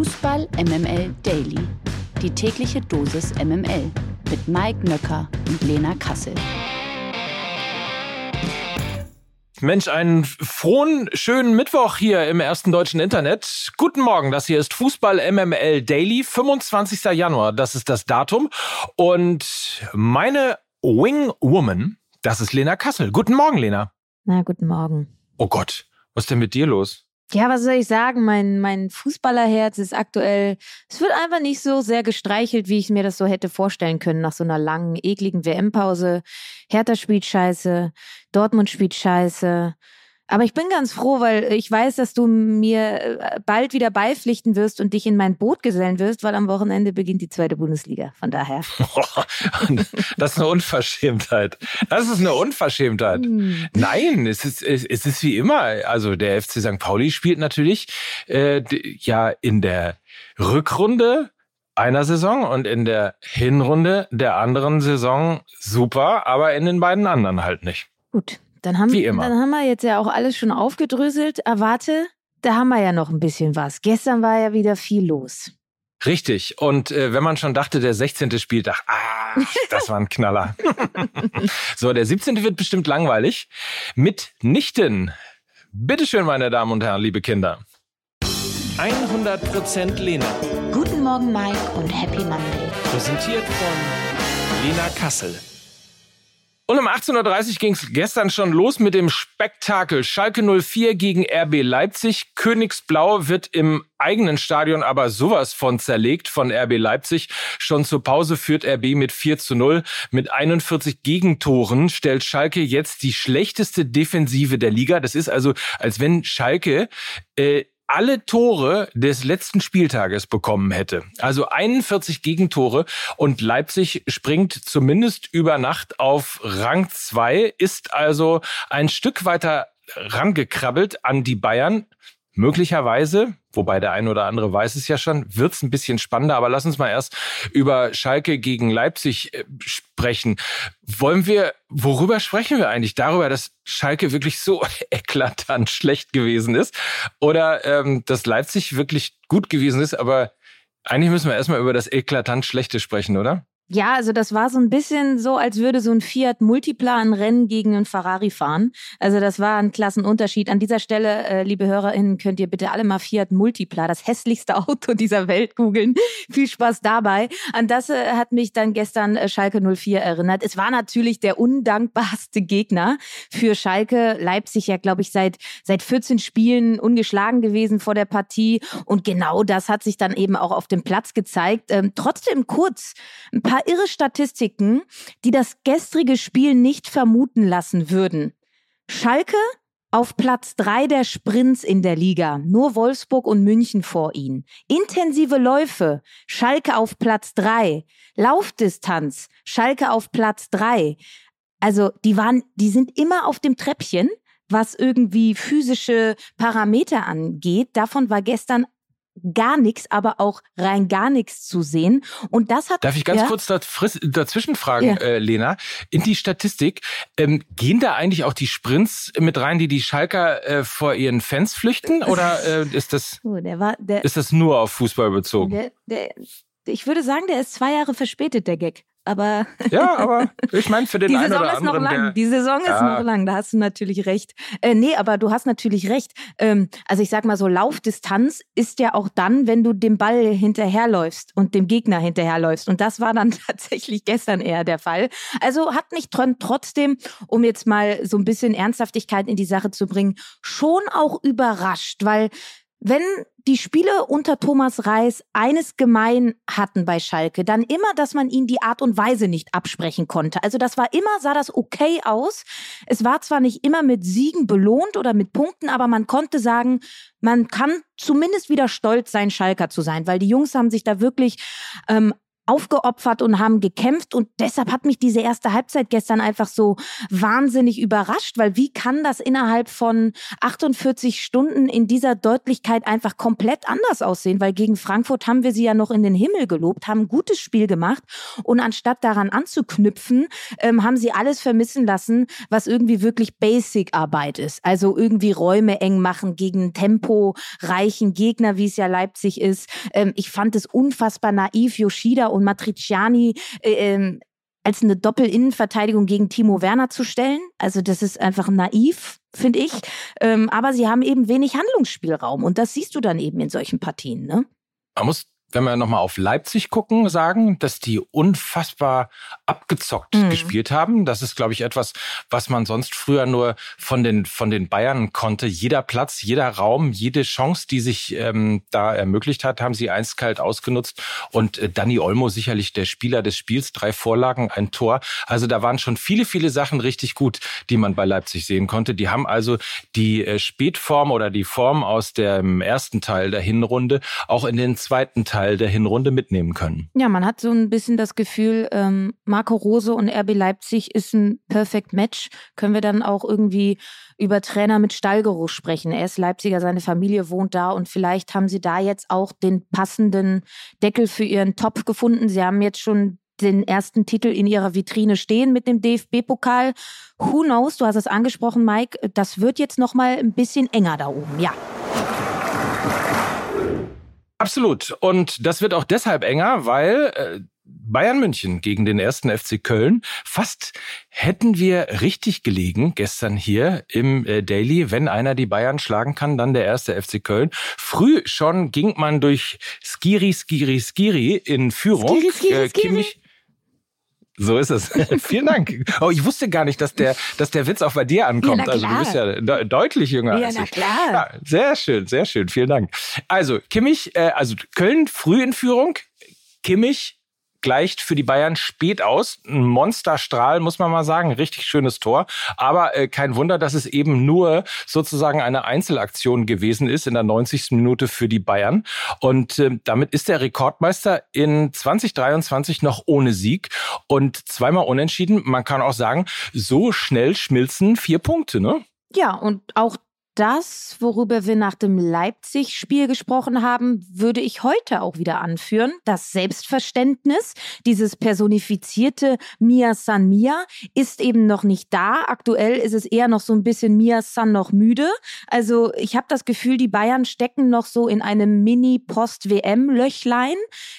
Fußball MML Daily. Die tägliche Dosis MML mit Mike Nöcker und Lena Kassel. Mensch, einen frohen, schönen Mittwoch hier im ersten deutschen Internet. Guten Morgen, das hier ist Fußball MML Daily, 25. Januar, das ist das Datum. Und meine Wing Woman, das ist Lena Kassel. Guten Morgen, Lena. Na, guten Morgen. Oh Gott, was ist denn mit dir los? Ja, was soll ich sagen? Mein, mein Fußballerherz ist aktuell, es wird einfach nicht so sehr gestreichelt, wie ich mir das so hätte vorstellen können nach so einer langen, ekligen WM-Pause. Hertha spielt scheiße, Dortmund spielt scheiße, aber ich bin ganz froh, weil ich weiß, dass du mir äh, bald wieder beipflichten wirst und dich in mein Boot gesellen wirst, weil am Wochenende beginnt die zweite Bundesliga. Von daher. das ist eine Unverschämtheit. Das ist eine Unverschämtheit. Hm. Nein, es ist, es ist wie immer. Also der FC St. Pauli spielt natürlich äh, ja in der Rückrunde einer Saison und in der Hinrunde der anderen Saison super, aber in den beiden anderen halt nicht. Gut, dann haben, Wie immer. dann haben wir jetzt ja auch alles schon aufgedröselt. Erwarte, da haben wir ja noch ein bisschen was. Gestern war ja wieder viel los. Richtig. Und äh, wenn man schon dachte, der 16. Spieltag, ah, das war ein Knaller. so, der 17. wird bestimmt langweilig. Mitnichten. Bitteschön, meine Damen und Herren, liebe Kinder. 100% Lena. Guten Morgen, Mike und Happy Monday. Präsentiert von Lena Kassel. Und um 18.30 Uhr ging es gestern schon los mit dem Spektakel. Schalke 04 gegen RB Leipzig. Königsblau wird im eigenen Stadion aber sowas von zerlegt von RB Leipzig. Schon zur Pause führt RB mit 4 zu 0. Mit 41 Gegentoren stellt Schalke jetzt die schlechteste Defensive der Liga. Das ist also, als wenn Schalke äh, alle Tore des letzten Spieltages bekommen hätte. Also 41 Gegentore und Leipzig springt zumindest über Nacht auf Rang 2, ist also ein Stück weiter rangekrabbelt an die Bayern. Möglicherweise, wobei der ein oder andere weiß es ja schon, wird es ein bisschen spannender. Aber lass uns mal erst über Schalke gegen Leipzig äh, sprechen. Wollen wir, worüber sprechen wir eigentlich? Darüber, dass Schalke wirklich so eklatant schlecht gewesen ist oder ähm, dass Leipzig wirklich gut gewesen ist. Aber eigentlich müssen wir erstmal über das eklatant Schlechte sprechen, oder? Ja, also das war so ein bisschen so, als würde so ein Fiat Multipla ein Rennen gegen einen Ferrari fahren. Also das war ein Klassenunterschied. An dieser Stelle, äh, liebe HörerInnen, könnt ihr bitte alle mal Fiat Multipla, das hässlichste Auto dieser Welt, googeln. Viel Spaß dabei. An das äh, hat mich dann gestern äh, Schalke 04 erinnert. Es war natürlich der undankbarste Gegner für Schalke. Leipzig ja, glaube ich, seit, seit 14 Spielen ungeschlagen gewesen vor der Partie. Und genau das hat sich dann eben auch auf dem Platz gezeigt. Ähm, trotzdem kurz ein paar paar irre Statistiken, die das gestrige Spiel nicht vermuten lassen würden. Schalke auf Platz drei der Sprints in der Liga, nur Wolfsburg und München vor ihnen. Intensive Läufe, Schalke auf Platz drei. Laufdistanz, Schalke auf Platz drei. Also die waren, die sind immer auf dem Treppchen, was irgendwie physische Parameter angeht. Davon war gestern gar nichts, aber auch rein gar nichts zu sehen. Und das hat. Darf ich ganz ja? kurz dazwischen fragen, ja. äh, Lena? In die Statistik, ähm, gehen da eigentlich auch die Sprints mit rein, die die Schalker äh, vor ihren Fans flüchten? Oder äh, ist, das, oh, war, der, ist das nur auf Fußball bezogen? Der, der, ich würde sagen, der ist zwei Jahre verspätet, der Gag. Aber ja, aber ich meine für den die Saison ist noch anderen, lang. Die Saison ja. ist noch lang. Da hast du natürlich recht. Äh, nee, aber du hast natürlich recht. Ähm, also ich sag mal so, Laufdistanz ist ja auch dann, wenn du dem Ball hinterherläufst und dem Gegner hinterherläufst. Und das war dann tatsächlich gestern eher der Fall. Also hat mich trotzdem, um jetzt mal so ein bisschen Ernsthaftigkeit in die Sache zu bringen, schon auch überrascht, weil wenn die Spiele unter Thomas Reis eines gemein hatten bei Schalke, dann immer, dass man ihnen die Art und Weise nicht absprechen konnte. Also das war immer, sah das okay aus. Es war zwar nicht immer mit Siegen belohnt oder mit Punkten, aber man konnte sagen, man kann zumindest wieder stolz sein, Schalker zu sein, weil die Jungs haben sich da wirklich ähm, aufgeopfert und haben gekämpft und deshalb hat mich diese erste Halbzeit gestern einfach so wahnsinnig überrascht, weil wie kann das innerhalb von 48 Stunden in dieser Deutlichkeit einfach komplett anders aussehen, weil gegen Frankfurt haben wir sie ja noch in den Himmel gelobt, haben ein gutes Spiel gemacht und anstatt daran anzuknüpfen, ähm, haben sie alles vermissen lassen, was irgendwie wirklich Basic-Arbeit ist. Also irgendwie Räume eng machen gegen temporeichen Gegner, wie es ja Leipzig ist. Ähm, ich fand es unfassbar naiv, Yoshida und Matriciani äh, ähm, als eine Doppel-Innenverteidigung gegen Timo Werner zu stellen. Also das ist einfach naiv, finde ich. Ähm, aber sie haben eben wenig Handlungsspielraum und das siehst du dann eben in solchen Partien. Ne? Man muss wenn wir nochmal auf Leipzig gucken, sagen, dass die unfassbar abgezockt mhm. gespielt haben. Das ist, glaube ich, etwas, was man sonst früher nur von den, von den Bayern konnte. Jeder Platz, jeder Raum, jede Chance, die sich ähm, da ermöglicht hat, haben sie eiskalt ausgenutzt. Und äh, Danny Olmo sicherlich der Spieler des Spiels, drei Vorlagen, ein Tor. Also da waren schon viele, viele Sachen richtig gut, die man bei Leipzig sehen konnte. Die haben also die äh, Spätform oder die Form aus dem ersten Teil der Hinrunde auch in den zweiten Teil Teil der Hinrunde mitnehmen können. Ja, man hat so ein bisschen das Gefühl, ähm, Marco Rose und RB Leipzig ist ein Perfect Match. Können wir dann auch irgendwie über Trainer mit Stallgeruch sprechen. Er ist Leipziger, seine Familie wohnt da und vielleicht haben sie da jetzt auch den passenden Deckel für ihren Topf gefunden. Sie haben jetzt schon den ersten Titel in ihrer Vitrine stehen mit dem DFB-Pokal. Who knows? Du hast es angesprochen, Mike. Das wird jetzt noch mal ein bisschen enger da oben. Ja. Absolut. Und das wird auch deshalb enger, weil äh, Bayern München gegen den ersten FC Köln. Fast hätten wir richtig gelegen gestern hier im äh, Daily. Wenn einer die Bayern schlagen kann, dann der erste FC Köln. Früh schon ging man durch Skiri, Skiri, Skiri in Führung. Skiri, Skiri, äh, Kimmich, so ist es. Vielen Dank. Oh, ich wusste gar nicht, dass der, dass der Witz auch bei dir ankommt. Ja, also du bist ja de deutlich jünger ja, als ich. Ja, na klar. Ja, sehr schön, sehr schön. Vielen Dank. Also Kimmich, äh, also Köln früh in Führung. Kimmich gleicht für die Bayern spät aus. Ein Monsterstrahl, muss man mal sagen. Richtig schönes Tor. Aber äh, kein Wunder, dass es eben nur sozusagen eine Einzelaktion gewesen ist in der 90. Minute für die Bayern. Und äh, damit ist der Rekordmeister in 2023 noch ohne Sieg und zweimal unentschieden. Man kann auch sagen, so schnell schmilzen vier Punkte, ne? Ja, und auch das, worüber wir nach dem Leipzig-Spiel gesprochen haben, würde ich heute auch wieder anführen. Das Selbstverständnis, dieses personifizierte Mia San Mia, ist eben noch nicht da. Aktuell ist es eher noch so ein bisschen Mia San noch müde. Also ich habe das Gefühl, die Bayern stecken noch so in einem Mini-Post-WM-Löchlein.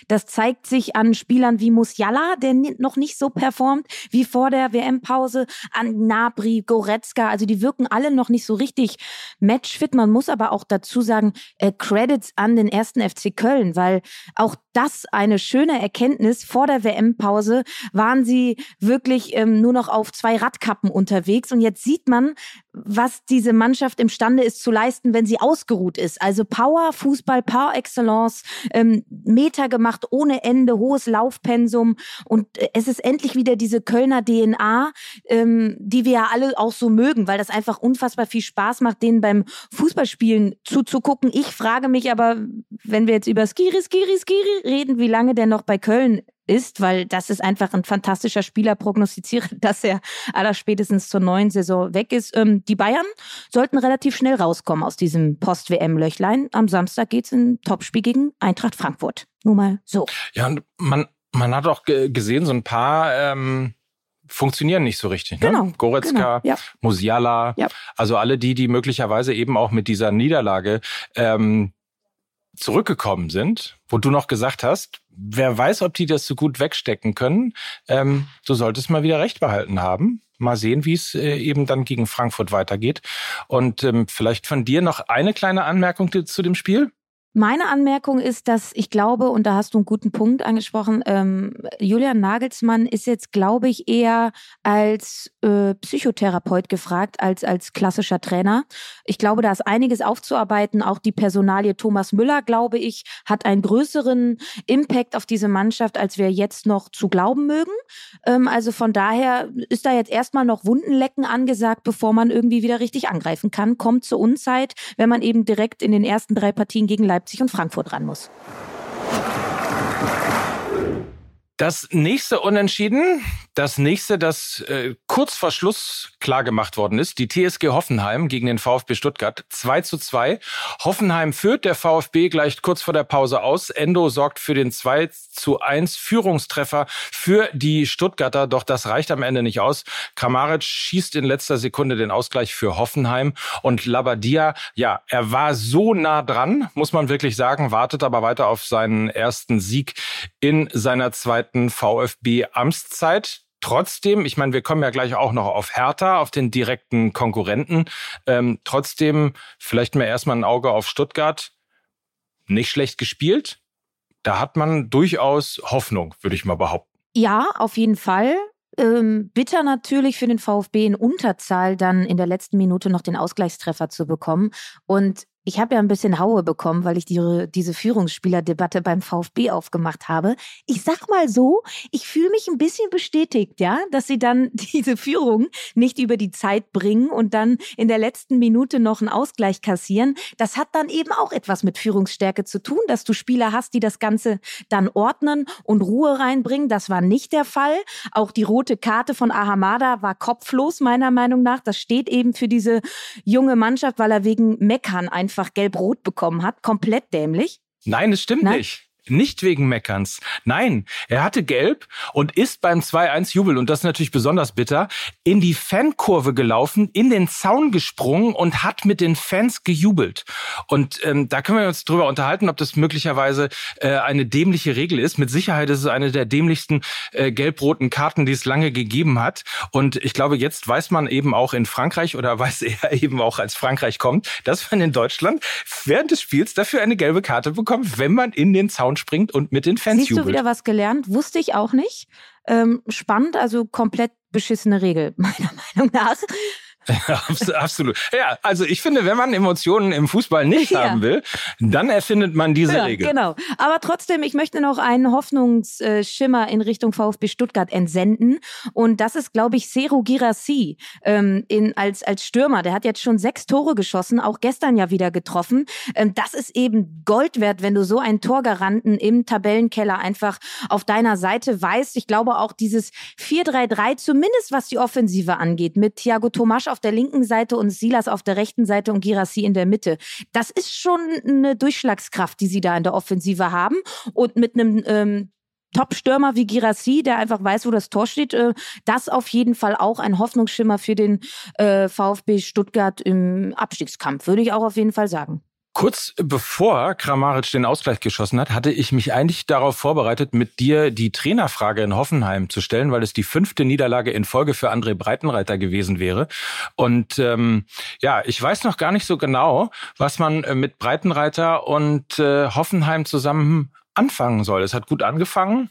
Das zeigt sich an Spielern wie Musiala, der noch nicht so performt wie vor der WM-Pause, an Nabri, Goretzka. Also die wirken alle noch nicht so richtig matchfit. Man muss aber auch dazu sagen, äh, Credits an den ersten FC Köln, weil auch das eine schöne Erkenntnis. Vor der WM-Pause waren sie wirklich ähm, nur noch auf zwei Radkappen unterwegs und jetzt sieht man, was diese Mannschaft imstande ist zu leisten, wenn sie ausgeruht ist. Also Power, Fußball par excellence, ähm, Meter gemacht ohne Ende, hohes Laufpensum und äh, es ist endlich wieder diese Kölner DNA, ähm, die wir ja alle auch so mögen, weil das einfach unfassbar viel Spaß macht, denen beim Fußballspielen zuzugucken. Ich frage mich aber, wenn wir jetzt über Skiri, Skiri, Skiri reden, wie lange der noch bei Köln ist, weil das ist einfach ein fantastischer Spieler, prognostiziere, dass er allerspätestens zur neuen Saison weg ist. Ähm, die Bayern sollten relativ schnell rauskommen aus diesem Post-WM-Löchlein. Am Samstag geht es in Topspiel gegen Eintracht Frankfurt. Nur mal so. Ja, und man, man hat auch gesehen, so ein paar ähm, funktionieren nicht so richtig. Ne? Genau. Goretzka, genau, ja. Musiala, ja. also alle die, die möglicherweise eben auch mit dieser Niederlage ähm, zurückgekommen sind, wo du noch gesagt hast, wer weiß, ob die das so gut wegstecken können. Ähm, du solltest mal wieder recht behalten haben. Mal sehen, wie es äh, eben dann gegen Frankfurt weitergeht. Und ähm, vielleicht von dir noch eine kleine Anmerkung zu dem Spiel. Meine Anmerkung ist, dass ich glaube, und da hast du einen guten Punkt angesprochen, ähm, Julian Nagelsmann ist jetzt, glaube ich, eher als äh, Psychotherapeut gefragt als als klassischer Trainer. Ich glaube, da ist einiges aufzuarbeiten. Auch die Personalie Thomas Müller, glaube ich, hat einen größeren Impact auf diese Mannschaft, als wir jetzt noch zu glauben mögen. Ähm, also von daher ist da jetzt erstmal noch Wundenlecken angesagt, bevor man irgendwie wieder richtig angreifen kann. Kommt zur Unzeit, wenn man eben direkt in den ersten drei Partien gegen Leipzig Leipzig und Frankfurt ran muss. Das nächste Unentschieden, das nächste, das äh, kurz vor Schluss klar gemacht worden ist, die TSG Hoffenheim gegen den VfB Stuttgart 2 zu 2. Hoffenheim führt, der VfB gleicht kurz vor der Pause aus. Endo sorgt für den 2 zu 1 Führungstreffer für die Stuttgarter, doch das reicht am Ende nicht aus. Kramaric schießt in letzter Sekunde den Ausgleich für Hoffenheim und Labadia, ja, er war so nah dran, muss man wirklich sagen, wartet aber weiter auf seinen ersten Sieg in seiner zweiten VfB-Amtszeit. Trotzdem, ich meine, wir kommen ja gleich auch noch auf Hertha, auf den direkten Konkurrenten. Ähm, trotzdem vielleicht mal erstmal ein Auge auf Stuttgart. Nicht schlecht gespielt. Da hat man durchaus Hoffnung, würde ich mal behaupten. Ja, auf jeden Fall. Ähm, bitter natürlich für den VfB in Unterzahl dann in der letzten Minute noch den Ausgleichstreffer zu bekommen. Und ich habe ja ein bisschen Haue bekommen, weil ich die, diese Führungsspielerdebatte beim VfB aufgemacht habe. Ich sag mal so, ich fühle mich ein bisschen bestätigt, ja, dass sie dann diese Führung nicht über die Zeit bringen und dann in der letzten Minute noch einen Ausgleich kassieren. Das hat dann eben auch etwas mit Führungsstärke zu tun, dass du Spieler hast, die das Ganze dann ordnen und Ruhe reinbringen. Das war nicht der Fall. Auch die rote Karte von Ahamada war kopflos, meiner Meinung nach. Das steht eben für diese junge Mannschaft, weil er wegen Meckern einfach einfach gelb-rot bekommen hat. Komplett dämlich. Nein, es stimmt Nein? nicht. Nicht wegen Meckerns. Nein, er hatte gelb und ist beim 2-1 Jubel, und das ist natürlich besonders bitter, in die Fankurve gelaufen, in den Zaun gesprungen und hat mit den Fans gejubelt. Und ähm, da können wir uns drüber unterhalten, ob das möglicherweise äh, eine dämliche Regel ist. Mit Sicherheit ist es eine der dämlichsten äh, gelb-roten Karten, die es lange gegeben hat. Und ich glaube, jetzt weiß man eben auch in Frankreich oder weiß er eben auch, als Frankreich kommt, dass man in Deutschland während des Spiels dafür eine gelbe Karte bekommt, wenn man in den Zaun springt und mit den Fans Siehst jubelt. du wieder was gelernt? Wusste ich auch nicht. Ähm, spannend, also komplett beschissene Regel, meiner Meinung nach. Absolut. Ja, also ich finde, wenn man Emotionen im Fußball nicht ja. haben will, dann erfindet man diese ja, Regel. Genau. Aber trotzdem, ich möchte noch einen Hoffnungsschimmer in Richtung VfB Stuttgart entsenden. Und das ist, glaube ich, Seru Girassi ähm, in, als, als Stürmer. Der hat jetzt schon sechs Tore geschossen, auch gestern ja wieder getroffen. Ähm, das ist eben Gold wert, wenn du so einen Torgaranten im Tabellenkeller einfach auf deiner Seite weißt. Ich glaube auch dieses 4-3-3, zumindest was die Offensive angeht, mit Thiago Tomasch auf der linken Seite und Silas auf der rechten Seite und Girassi in der Mitte. Das ist schon eine Durchschlagskraft, die sie da in der Offensive haben. Und mit einem ähm, Top-Stürmer wie Girassi, der einfach weiß, wo das Tor steht, äh, das auf jeden Fall auch ein Hoffnungsschimmer für den äh, VfB Stuttgart im Abstiegskampf, würde ich auch auf jeden Fall sagen. Kurz bevor Kramaric den Ausgleich geschossen hat, hatte ich mich eigentlich darauf vorbereitet, mit dir die Trainerfrage in Hoffenheim zu stellen, weil es die fünfte Niederlage in Folge für André Breitenreiter gewesen wäre. Und ähm, ja, ich weiß noch gar nicht so genau, was man äh, mit Breitenreiter und äh, Hoffenheim zusammen anfangen soll. Es hat gut angefangen.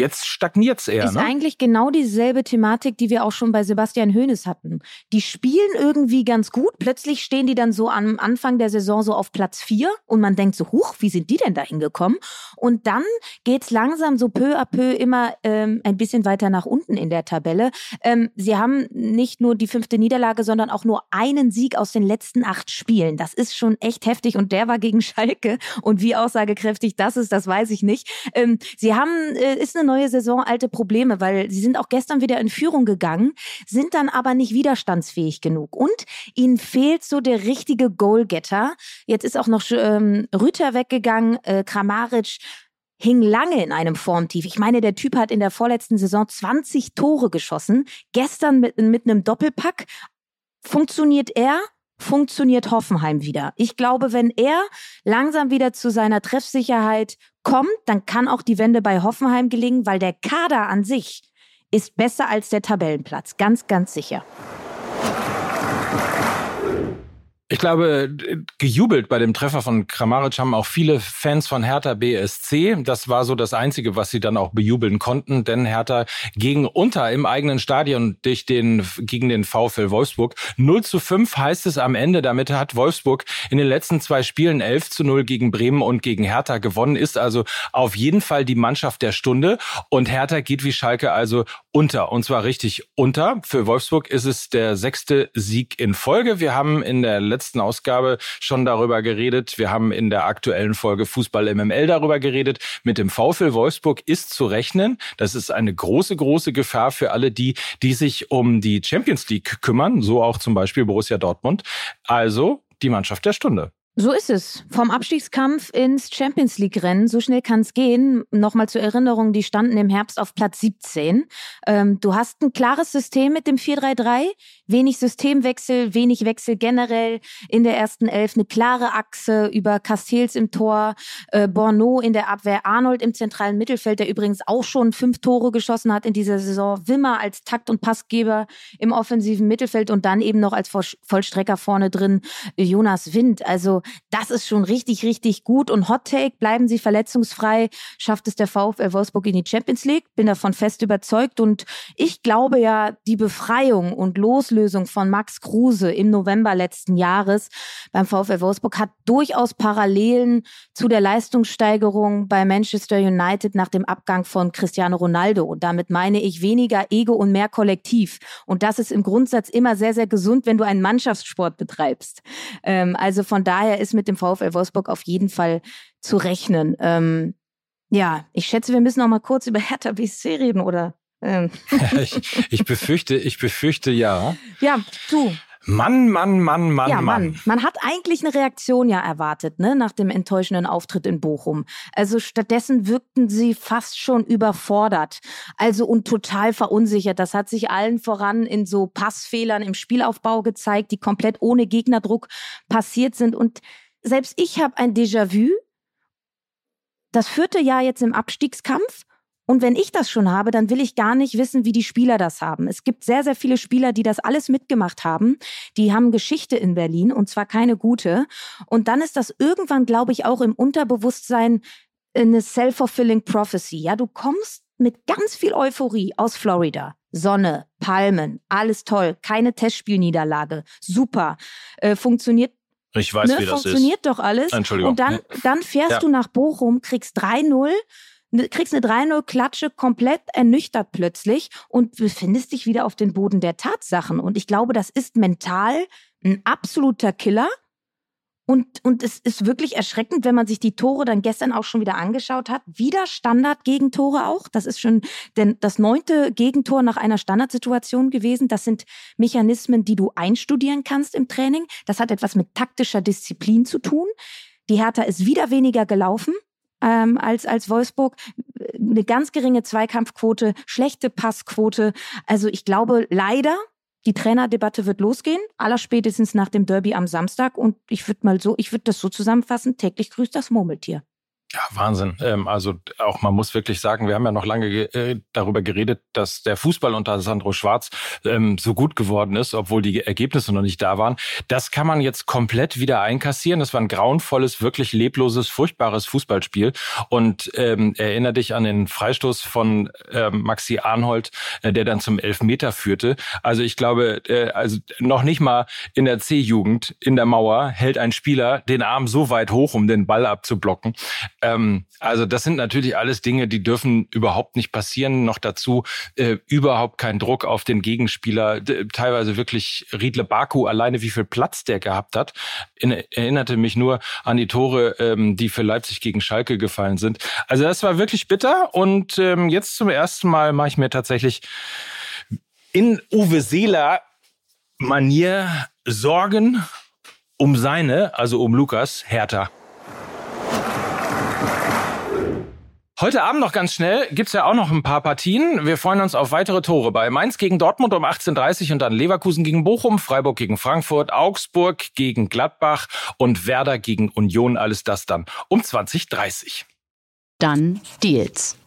Jetzt stagniert's eher. Ist ne? eigentlich genau dieselbe Thematik, die wir auch schon bei Sebastian Hoeneß hatten. Die spielen irgendwie ganz gut. Plötzlich stehen die dann so am Anfang der Saison so auf Platz vier und man denkt so, huch, wie sind die denn da hingekommen? Und dann geht's langsam so peu à peu immer ähm, ein bisschen weiter nach unten in der Tabelle. Ähm, sie haben nicht nur die fünfte Niederlage, sondern auch nur einen Sieg aus den letzten acht Spielen. Das ist schon echt heftig und der war gegen Schalke. Und wie aussagekräftig das ist, das weiß ich nicht. Ähm, sie haben, äh, ist eine neue Saison alte Probleme, weil sie sind auch gestern wieder in Führung gegangen, sind dann aber nicht widerstandsfähig genug. Und ihnen fehlt so der richtige Goalgetter. Jetzt ist auch noch ähm, Rüter weggegangen, äh, Kramaric hing lange in einem Formtief. Ich meine, der Typ hat in der vorletzten Saison 20 Tore geschossen. Gestern mit, mit einem Doppelpack. Funktioniert er? Funktioniert Hoffenheim wieder. Ich glaube, wenn er langsam wieder zu seiner Treffsicherheit kommt, dann kann auch die Wende bei Hoffenheim gelingen, weil der Kader an sich ist besser als der Tabellenplatz. Ganz, ganz sicher. Ich glaube, gejubelt bei dem Treffer von Kramaric haben auch viele Fans von Hertha BSC. Das war so das Einzige, was sie dann auch bejubeln konnten, denn Hertha gegen unter im eigenen Stadion durch den, gegen den VfL Wolfsburg. 0 zu 5 heißt es am Ende. Damit hat Wolfsburg in den letzten zwei Spielen 11 zu 0 gegen Bremen und gegen Hertha gewonnen, ist also auf jeden Fall die Mannschaft der Stunde. Und Hertha geht wie Schalke also unter. Und zwar richtig unter. Für Wolfsburg ist es der sechste Sieg in Folge. Wir haben in der letzten Ausgabe schon darüber geredet. Wir haben in der aktuellen Folge Fußball MML darüber geredet. Mit dem VfL Wolfsburg ist zu rechnen. Das ist eine große, große Gefahr für alle die, die sich um die Champions League kümmern. So auch zum Beispiel Borussia Dortmund. Also die Mannschaft der Stunde. So ist es. Vom Abstiegskampf ins Champions League-Rennen. So schnell kann es gehen. Nochmal zur Erinnerung, die standen im Herbst auf Platz 17. Ähm, du hast ein klares System mit dem 4-3-3. Wenig Systemwechsel, wenig Wechsel generell. In der ersten Elf eine klare Achse über Castells im Tor, äh, Borneau in der Abwehr, Arnold im zentralen Mittelfeld, der übrigens auch schon fünf Tore geschossen hat in dieser Saison. Wimmer als Takt- und Passgeber im offensiven Mittelfeld und dann eben noch als Vollstrecker vorne drin Jonas Wind. Also das ist schon richtig, richtig gut. Und Hot Take, bleiben Sie verletzungsfrei, schafft es der VfL Wolfsburg in die Champions League. Bin davon fest überzeugt. Und ich glaube ja, die Befreiung und Loslösung von Max Kruse im November letzten Jahres beim VfL Wolfsburg hat durchaus Parallelen zu der Leistungssteigerung bei Manchester United nach dem Abgang von Cristiano Ronaldo. Und damit meine ich weniger Ego und mehr Kollektiv. Und das ist im Grundsatz immer sehr, sehr gesund, wenn du einen Mannschaftssport betreibst. Ähm, also von daher ist mit dem VfL Wolfsburg auf jeden Fall zu rechnen. Ähm, ja, ich schätze, wir müssen noch mal kurz über Hertha BSC reden, oder? Ähm. ich, ich befürchte, ich befürchte ja. Ja, du. Mann, Mann, Mann, Mann, ja, Mann. Man hat eigentlich eine Reaktion ja erwartet, ne, nach dem enttäuschenden Auftritt in Bochum. Also stattdessen wirkten sie fast schon überfordert. Also und total verunsichert. Das hat sich allen voran in so Passfehlern im Spielaufbau gezeigt, die komplett ohne Gegnerdruck passiert sind. Und selbst ich habe ein Déjà-vu. Das vierte Jahr jetzt im Abstiegskampf und wenn ich das schon habe, dann will ich gar nicht wissen, wie die Spieler das haben. Es gibt sehr, sehr viele Spieler, die das alles mitgemacht haben. Die haben Geschichte in Berlin und zwar keine gute. Und dann ist das irgendwann, glaube ich, auch im Unterbewusstsein eine self-fulfilling prophecy. Ja, du kommst mit ganz viel Euphorie aus Florida. Sonne, Palmen, alles toll, keine Testspielniederlage, super, äh, funktioniert ich weiß, ne, wie das funktioniert ist. Funktioniert doch alles. Entschuldigung. Und dann, dann fährst ja. du nach Bochum, kriegst 3-0 Ne, kriegst eine 3-0-Klatsche komplett ernüchtert plötzlich und befindest dich wieder auf den Boden der Tatsachen. Und ich glaube, das ist mental ein absoluter Killer. Und, und es ist wirklich erschreckend, wenn man sich die Tore dann gestern auch schon wieder angeschaut hat. Wieder Standard-Gegentore auch. Das ist schon denn das neunte Gegentor nach einer Standardsituation gewesen. Das sind Mechanismen, die du einstudieren kannst im Training. Das hat etwas mit taktischer Disziplin zu tun. Die Hertha ist wieder weniger gelaufen ähm, als, als Wolfsburg. Eine ganz geringe Zweikampfquote, schlechte Passquote. Also ich glaube leider, die Trainerdebatte wird losgehen, allerspätestens nach dem Derby am Samstag. Und ich würde mal so, ich würde das so zusammenfassen, täglich grüßt das Murmeltier. Ja, Wahnsinn. Ähm, also auch man muss wirklich sagen, wir haben ja noch lange ge äh, darüber geredet, dass der Fußball unter Sandro Schwarz ähm, so gut geworden ist, obwohl die Ergebnisse noch nicht da waren. Das kann man jetzt komplett wieder einkassieren. Das war ein grauenvolles, wirklich lebloses, furchtbares Fußballspiel. Und ähm, erinnere dich an den Freistoß von ähm, Maxi Arnhold, äh, der dann zum Elfmeter führte. Also ich glaube, äh, also noch nicht mal in der C-Jugend in der Mauer hält ein Spieler den Arm so weit hoch, um den Ball abzublocken. Ähm, also das sind natürlich alles Dinge, die dürfen überhaupt nicht passieren. Noch dazu äh, überhaupt kein Druck auf den Gegenspieler. Teilweise wirklich Riedle Baku alleine, wie viel Platz der gehabt hat. In, erinnerte mich nur an die Tore, ähm, die für Leipzig gegen Schalke gefallen sind. Also das war wirklich bitter. Und ähm, jetzt zum ersten Mal mache ich mir tatsächlich in Uwe Seeler Manier Sorgen um seine, also um Lukas Hertha. Heute Abend noch ganz schnell gibt's ja auch noch ein paar Partien. Wir freuen uns auf weitere Tore bei Mainz gegen Dortmund um 18.30 Uhr und dann Leverkusen gegen Bochum, Freiburg gegen Frankfurt, Augsburg gegen Gladbach und Werder gegen Union. Alles das dann um 20.30 Dann Deals.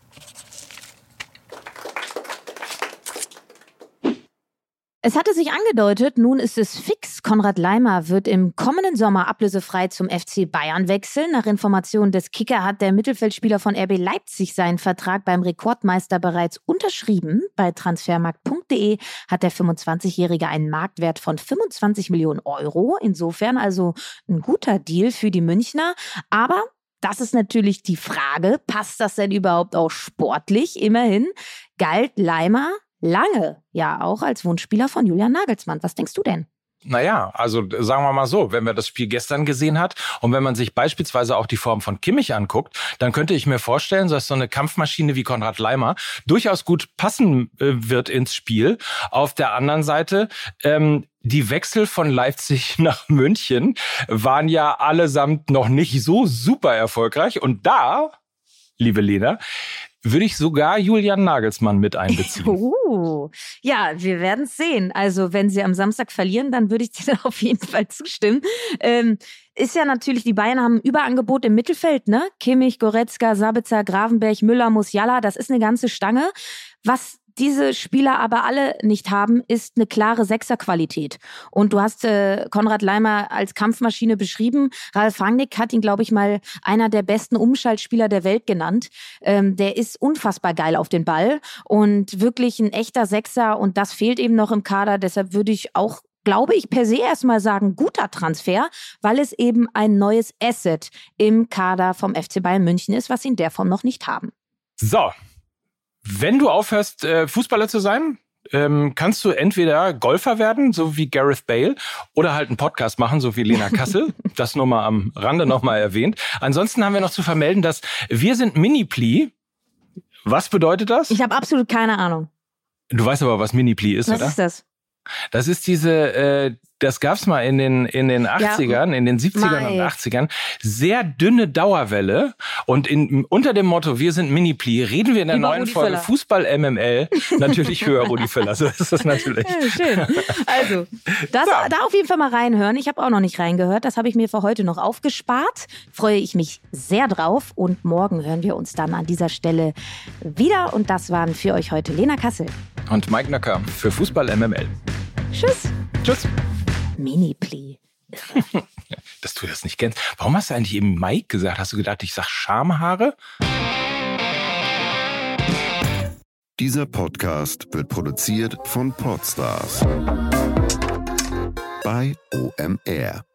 Es hatte sich angedeutet, nun ist es fix. Konrad Leimer wird im kommenden Sommer ablösefrei zum FC Bayern wechseln. Nach Informationen des Kicker hat der Mittelfeldspieler von RB Leipzig seinen Vertrag beim Rekordmeister bereits unterschrieben. Bei transfermarkt.de hat der 25-Jährige einen Marktwert von 25 Millionen Euro. Insofern also ein guter Deal für die Münchner. Aber das ist natürlich die Frage, passt das denn überhaupt auch sportlich? Immerhin galt Leimer lange ja auch als Wunschspieler von Julian Nagelsmann. Was denkst du denn? Naja, also sagen wir mal so, wenn man das Spiel gestern gesehen hat und wenn man sich beispielsweise auch die Form von Kimmich anguckt, dann könnte ich mir vorstellen, dass so eine Kampfmaschine wie Konrad Leimer durchaus gut passen äh, wird ins Spiel. Auf der anderen Seite, ähm, die Wechsel von Leipzig nach München waren ja allesamt noch nicht so super erfolgreich. Und da, liebe Lena, würde ich sogar Julian Nagelsmann mit einbeziehen. Uh, ja, wir werden es sehen. Also wenn sie am Samstag verlieren, dann würde ich dir auf jeden Fall zustimmen. Ähm, ist ja natürlich, die Bayern haben ein Überangebot im Mittelfeld, ne? Kimmich, Goretzka, Sabitzer, Gravenberg, Müller, Musiala, das ist eine ganze Stange. Was diese Spieler aber alle nicht haben, ist eine klare Sechserqualität. Und du hast äh, Konrad Leimer als Kampfmaschine beschrieben. Ralf Rangnick hat ihn, glaube ich, mal einer der besten Umschaltspieler der Welt genannt. Ähm, der ist unfassbar geil auf den Ball und wirklich ein echter Sechser. Und das fehlt eben noch im Kader. Deshalb würde ich auch glaube ich, per se erstmal sagen, guter Transfer, weil es eben ein neues Asset im Kader vom FC Bayern München ist, was sie in der Form noch nicht haben. So, wenn du aufhörst, äh, Fußballer zu sein, ähm, kannst du entweder Golfer werden, so wie Gareth Bale, oder halt einen Podcast machen, so wie Lena Kassel. das nur mal am Rande nochmal erwähnt. Ansonsten haben wir noch zu vermelden, dass wir sind Mini-Pli. Was bedeutet das? Ich habe absolut keine Ahnung. Du weißt aber, was Mini-Pli ist, was oder? Was ist das? Das ist diese, äh, das gab's mal in den in den 80ern, ja, in den 70ern Mai. und 80ern, sehr dünne Dauerwelle und in, unter dem Motto wir sind Mini-Pli reden wir in der Über neuen Rudi Folge Völler. Fußball MML natürlich höher Rudi Völler, so ist das natürlich. Ja, schön. Also, das ja. da auf jeden Fall mal reinhören. Ich habe auch noch nicht reingehört, das habe ich mir für heute noch aufgespart. Freue ich mich sehr drauf und morgen hören wir uns dann an dieser Stelle wieder und das waren für euch heute Lena Kassel und Mike Nöcker für Fußball MML. Tschüss. Tschüss. Mini-Pli. Dass du das nicht kennst. Warum hast du eigentlich eben Mike gesagt? Hast du gedacht, ich sag Schamhaare? Dieser Podcast wird produziert von Podstars bei OMR.